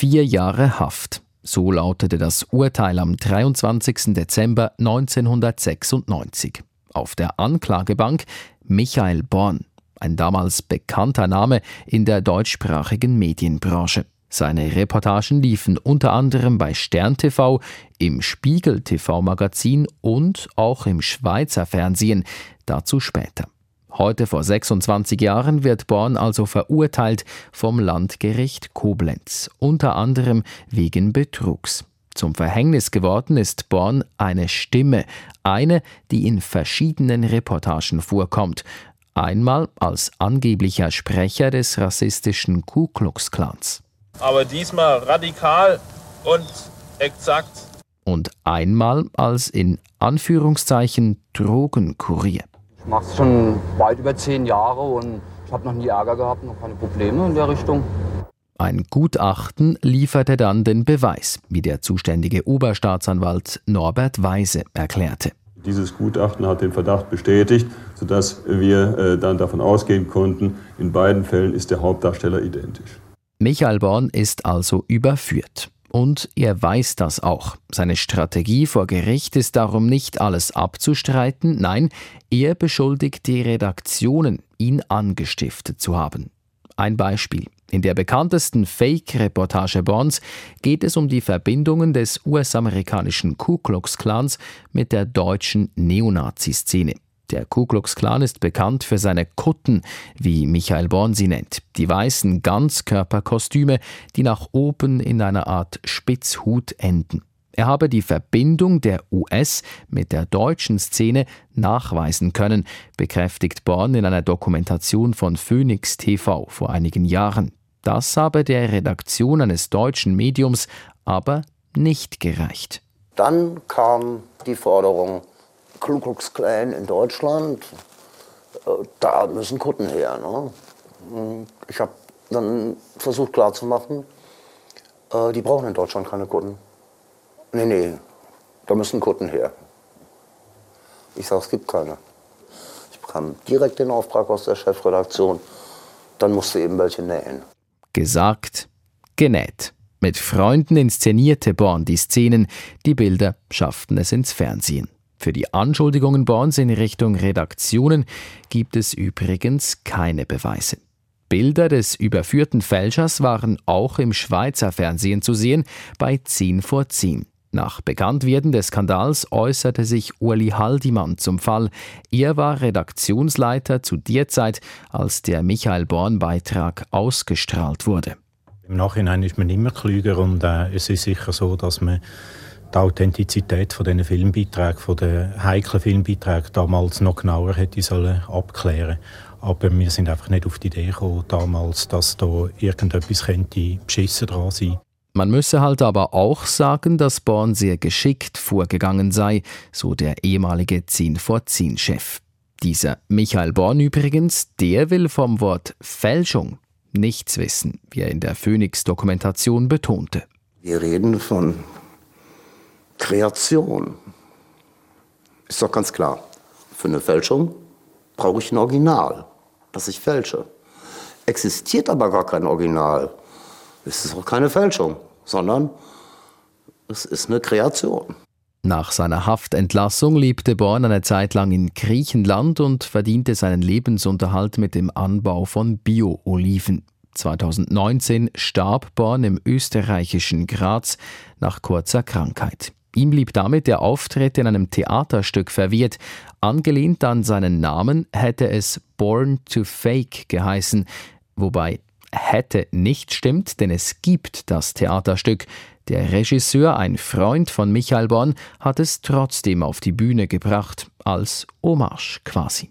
vier Jahre Haft. So lautete das Urteil am 23. Dezember 1996. Auf der Anklagebank Michael Born, ein damals bekannter Name in der deutschsprachigen Medienbranche. Seine Reportagen liefen unter anderem bei Stern TV, im Spiegel TV Magazin und auch im Schweizer Fernsehen, dazu später. Heute vor 26 Jahren wird Born also verurteilt vom Landgericht Koblenz, unter anderem wegen Betrugs. Zum Verhängnis geworden ist Born eine Stimme, eine, die in verschiedenen Reportagen vorkommt, einmal als angeblicher Sprecher des rassistischen Ku Klux Klans. Aber diesmal radikal und exakt. Und einmal als in Anführungszeichen Drogenkurier. Ich mache es schon weit über zehn Jahre und ich habe noch nie Ärger gehabt, noch keine Probleme in der Richtung. Ein Gutachten lieferte dann den Beweis, wie der zuständige Oberstaatsanwalt Norbert Weise erklärte. Dieses Gutachten hat den Verdacht bestätigt, sodass wir äh, dann davon ausgehen konnten, in beiden Fällen ist der Hauptdarsteller identisch. Michael Born ist also überführt. Und er weiß das auch. Seine Strategie vor Gericht ist darum nicht alles abzustreiten, nein, er beschuldigt die Redaktionen, ihn angestiftet zu haben. Ein Beispiel. In der bekanntesten Fake-Reportage Bonds geht es um die Verbindungen des US-amerikanischen Ku Klux Klans mit der deutschen Neonazi-Szene. Der Ku Klux Klan ist bekannt für seine Kutten, wie Michael Born sie nennt. Die weißen Ganzkörperkostüme, die nach oben in einer Art Spitzhut enden. Er habe die Verbindung der US mit der deutschen Szene nachweisen können, bekräftigt Born in einer Dokumentation von Phoenix TV vor einigen Jahren. Das habe der Redaktion eines deutschen Mediums aber nicht gereicht. Dann kam die Forderung, Ku Klux Klan in Deutschland, äh, da müssen Kutten her. Ne? Ich habe dann versucht klarzumachen, äh, die brauchen in Deutschland keine Kutten. Nee, nee, da müssen Kutten her. Ich sage, es gibt keine. Ich bekam direkt den Auftrag aus der Chefredaktion, dann musste eben welche nähen. Gesagt, genäht. Mit Freunden inszenierte Born die Szenen, die Bilder schafften es ins Fernsehen. Für die Anschuldigungen Borns in Richtung Redaktionen gibt es übrigens keine Beweise. Bilder des überführten Fälschers waren auch im Schweizer Fernsehen zu sehen bei 10 vor 10. Nach Bekanntwerden des Skandals äußerte sich Uli Haldimann zum Fall. Er war Redaktionsleiter zu der Zeit, als der Michael Born-Beitrag ausgestrahlt wurde. Im Nachhinein ist man immer klüger und äh, es ist sicher so, dass man die Authentizität von diesen Filmbeiträgen, von den heiklen Filmbeiträgen damals noch genauer hätte sollen abklären aber wir sind einfach nicht auf die Idee gekommen, damals, dass da irgendetwas könnte beschissen dran sein. Man müsse halt aber auch sagen, dass Born sehr geschickt vorgegangen sei, so der ehemalige 10 vor 10 Chef. Dieser Michael Born übrigens, der will vom Wort Fälschung nichts wissen, wie er in der Phoenix-Dokumentation betonte. Wir reden von Kreation. Ist doch ganz klar. Für eine Fälschung brauche ich ein Original, das ich fälsche. Existiert aber gar kein Original, ist es auch keine Fälschung, sondern es ist eine Kreation. Nach seiner Haftentlassung lebte Born eine Zeit lang in Griechenland und verdiente seinen Lebensunterhalt mit dem Anbau von Bio-Oliven. 2019 starb Born im österreichischen Graz nach kurzer Krankheit. Ihm blieb damit der Auftritt in einem Theaterstück verwehrt. Angelehnt an seinen Namen hätte es Born to Fake geheißen, wobei hätte nicht stimmt, denn es gibt das Theaterstück. Der Regisseur, ein Freund von Michael Born, hat es trotzdem auf die Bühne gebracht, als Hommage quasi.